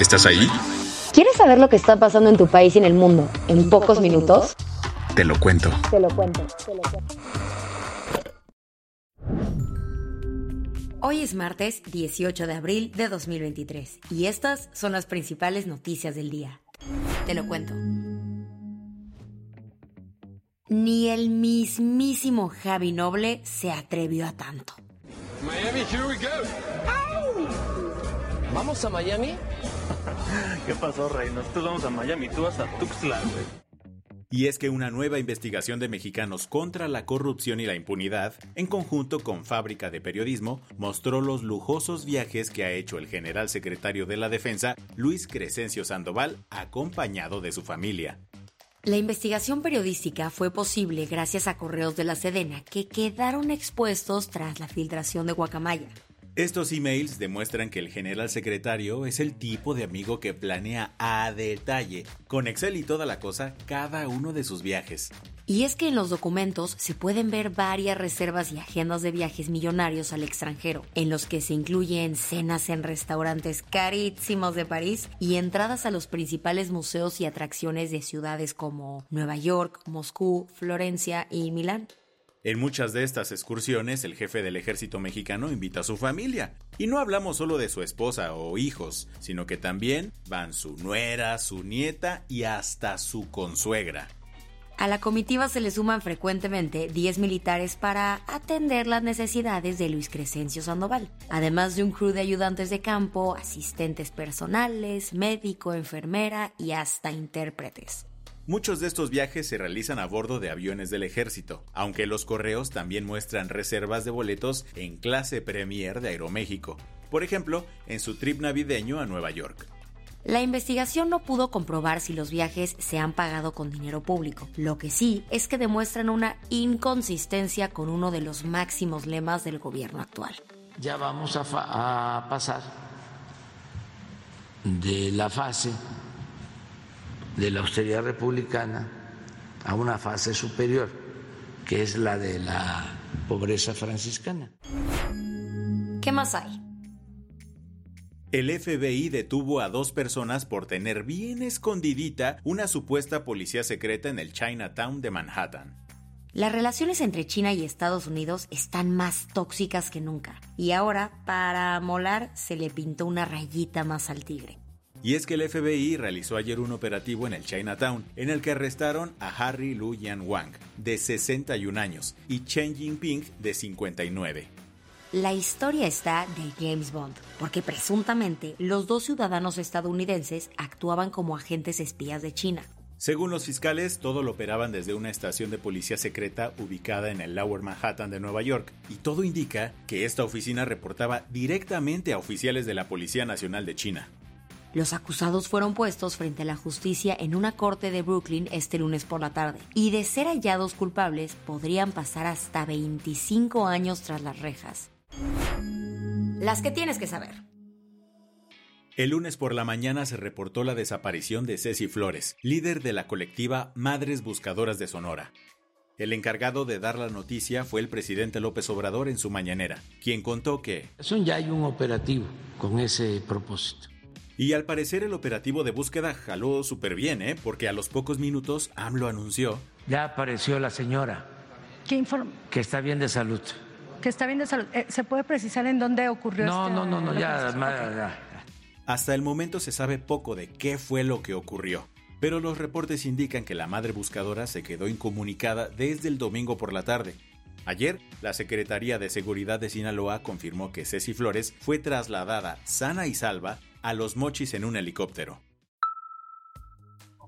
¿Estás ahí? ¿Quieres saber lo que está pasando en tu país y en el mundo en pocos minutos? Te lo cuento. Te lo cuento. Te lo cuento. Hoy es martes 18 de abril de 2023 y estas son las principales noticias del día. Te lo cuento. Ni el mismísimo Javi Noble se atrevió a tanto. Miami, here we go. ¿Vamos a Miami? ¿Qué pasó, Rey? Nosotros vamos a Miami, tú vas a Tuxtla, güey. Y es que una nueva investigación de mexicanos contra la corrupción y la impunidad, en conjunto con Fábrica de Periodismo, mostró los lujosos viajes que ha hecho el general secretario de la Defensa, Luis Crescencio Sandoval, acompañado de su familia. La investigación periodística fue posible gracias a correos de la Sedena que quedaron expuestos tras la filtración de Guacamaya. Estos emails demuestran que el general secretario es el tipo de amigo que planea a detalle, con Excel y toda la cosa, cada uno de sus viajes. Y es que en los documentos se pueden ver varias reservas y agendas de viajes millonarios al extranjero, en los que se incluyen cenas en restaurantes carísimos de París y entradas a los principales museos y atracciones de ciudades como Nueva York, Moscú, Florencia y Milán. En muchas de estas excursiones, el jefe del ejército mexicano invita a su familia. Y no hablamos solo de su esposa o hijos, sino que también van su nuera, su nieta y hasta su consuegra. A la comitiva se le suman frecuentemente 10 militares para atender las necesidades de Luis Crescencio Sandoval, además de un crew de ayudantes de campo, asistentes personales, médico, enfermera y hasta intérpretes. Muchos de estos viajes se realizan a bordo de aviones del ejército, aunque los correos también muestran reservas de boletos en clase Premier de Aeroméxico, por ejemplo, en su trip navideño a Nueva York. La investigación no pudo comprobar si los viajes se han pagado con dinero público. Lo que sí es que demuestran una inconsistencia con uno de los máximos lemas del gobierno actual. Ya vamos a, a pasar de la fase de la austeridad republicana a una fase superior, que es la de la pobreza franciscana. ¿Qué más hay? El FBI detuvo a dos personas por tener bien escondidita una supuesta policía secreta en el Chinatown de Manhattan. Las relaciones entre China y Estados Unidos están más tóxicas que nunca. Y ahora, para molar, se le pintó una rayita más al tigre. Y es que el FBI realizó ayer un operativo en el Chinatown, en el que arrestaron a Harry Lu Yan Wang, de 61 años, y Chen Jinping, de 59. La historia está de James Bond, porque presuntamente los dos ciudadanos estadounidenses actuaban como agentes espías de China. Según los fiscales, todo lo operaban desde una estación de policía secreta ubicada en el Lower Manhattan de Nueva York, y todo indica que esta oficina reportaba directamente a oficiales de la Policía Nacional de China. Los acusados fueron puestos frente a la justicia en una corte de Brooklyn este lunes por la tarde, y de ser hallados culpables podrían pasar hasta 25 años tras las rejas. Las que tienes que saber. El lunes por la mañana se reportó la desaparición de Ceci Flores, líder de la colectiva Madres Buscadoras de Sonora. El encargado de dar la noticia fue el presidente López Obrador en su mañanera, quien contó que... Ya hay un operativo con ese propósito. Y al parecer el operativo de búsqueda jaló súper bien, ¿eh? Porque a los pocos minutos AMLO anunció... Ya apareció la señora. ¿Qué informa? Que está bien de salud. Que está bien de salud. Eh, ¿Se puede precisar en dónde ocurrió No, este- no, no, no, ya, okay. ma- ya. Hasta el momento se sabe poco de qué fue lo que ocurrió, pero los reportes indican que la madre buscadora se quedó incomunicada desde el domingo por la tarde. Ayer, la Secretaría de Seguridad de Sinaloa confirmó que Ceci Flores fue trasladada sana y salva a Los Mochis en un helicóptero.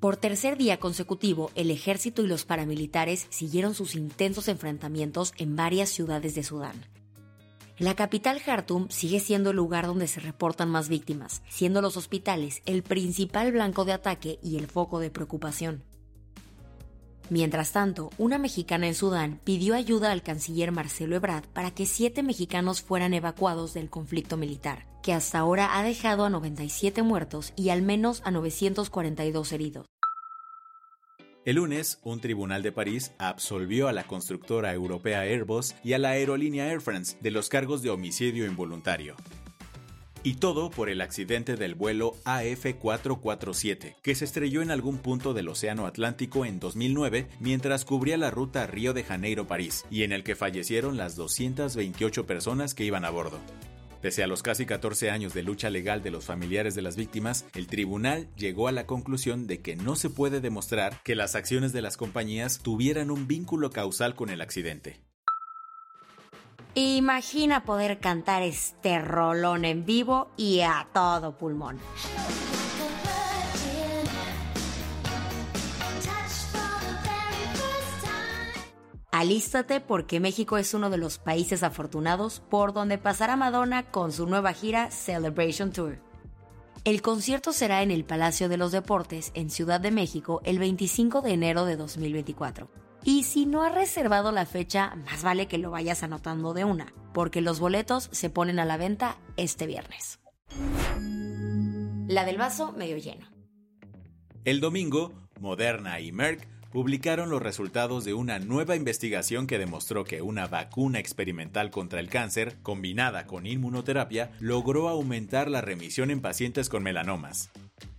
Por tercer día consecutivo, el ejército y los paramilitares siguieron sus intensos enfrentamientos en varias ciudades de Sudán. La capital Khartoum sigue siendo el lugar donde se reportan más víctimas, siendo los hospitales el principal blanco de ataque y el foco de preocupación. Mientras tanto, una mexicana en Sudán pidió ayuda al canciller Marcelo Ebrard para que siete mexicanos fueran evacuados del conflicto militar, que hasta ahora ha dejado a 97 muertos y al menos a 942 heridos. El lunes, un tribunal de París absolvió a la constructora europea Airbus y a la aerolínea Air France de los cargos de homicidio involuntario. Y todo por el accidente del vuelo AF447, que se estrelló en algún punto del Océano Atlántico en 2009 mientras cubría la ruta Río de Janeiro-París, y en el que fallecieron las 228 personas que iban a bordo. Pese a los casi 14 años de lucha legal de los familiares de las víctimas, el tribunal llegó a la conclusión de que no se puede demostrar que las acciones de las compañías tuvieran un vínculo causal con el accidente. Imagina poder cantar este rolón en vivo y a todo pulmón. Alístate porque México es uno de los países afortunados por donde pasará Madonna con su nueva gira Celebration Tour. El concierto será en el Palacio de los Deportes en Ciudad de México el 25 de enero de 2024. Y si no has reservado la fecha, más vale que lo vayas anotando de una, porque los boletos se ponen a la venta este viernes. La del vaso medio lleno. El domingo, Moderna y Merck publicaron los resultados de una nueva investigación que demostró que una vacuna experimental contra el cáncer, combinada con inmunoterapia, logró aumentar la remisión en pacientes con melanomas.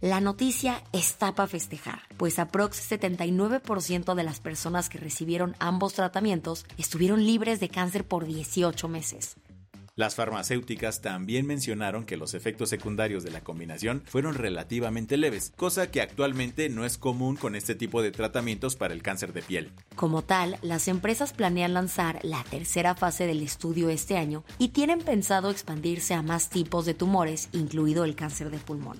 La noticia está para festejar, pues aprox 79% de las personas que recibieron ambos tratamientos estuvieron libres de cáncer por 18 meses. Las farmacéuticas también mencionaron que los efectos secundarios de la combinación fueron relativamente leves, cosa que actualmente no es común con este tipo de tratamientos para el cáncer de piel. Como tal, las empresas planean lanzar la tercera fase del estudio este año y tienen pensado expandirse a más tipos de tumores, incluido el cáncer de pulmón.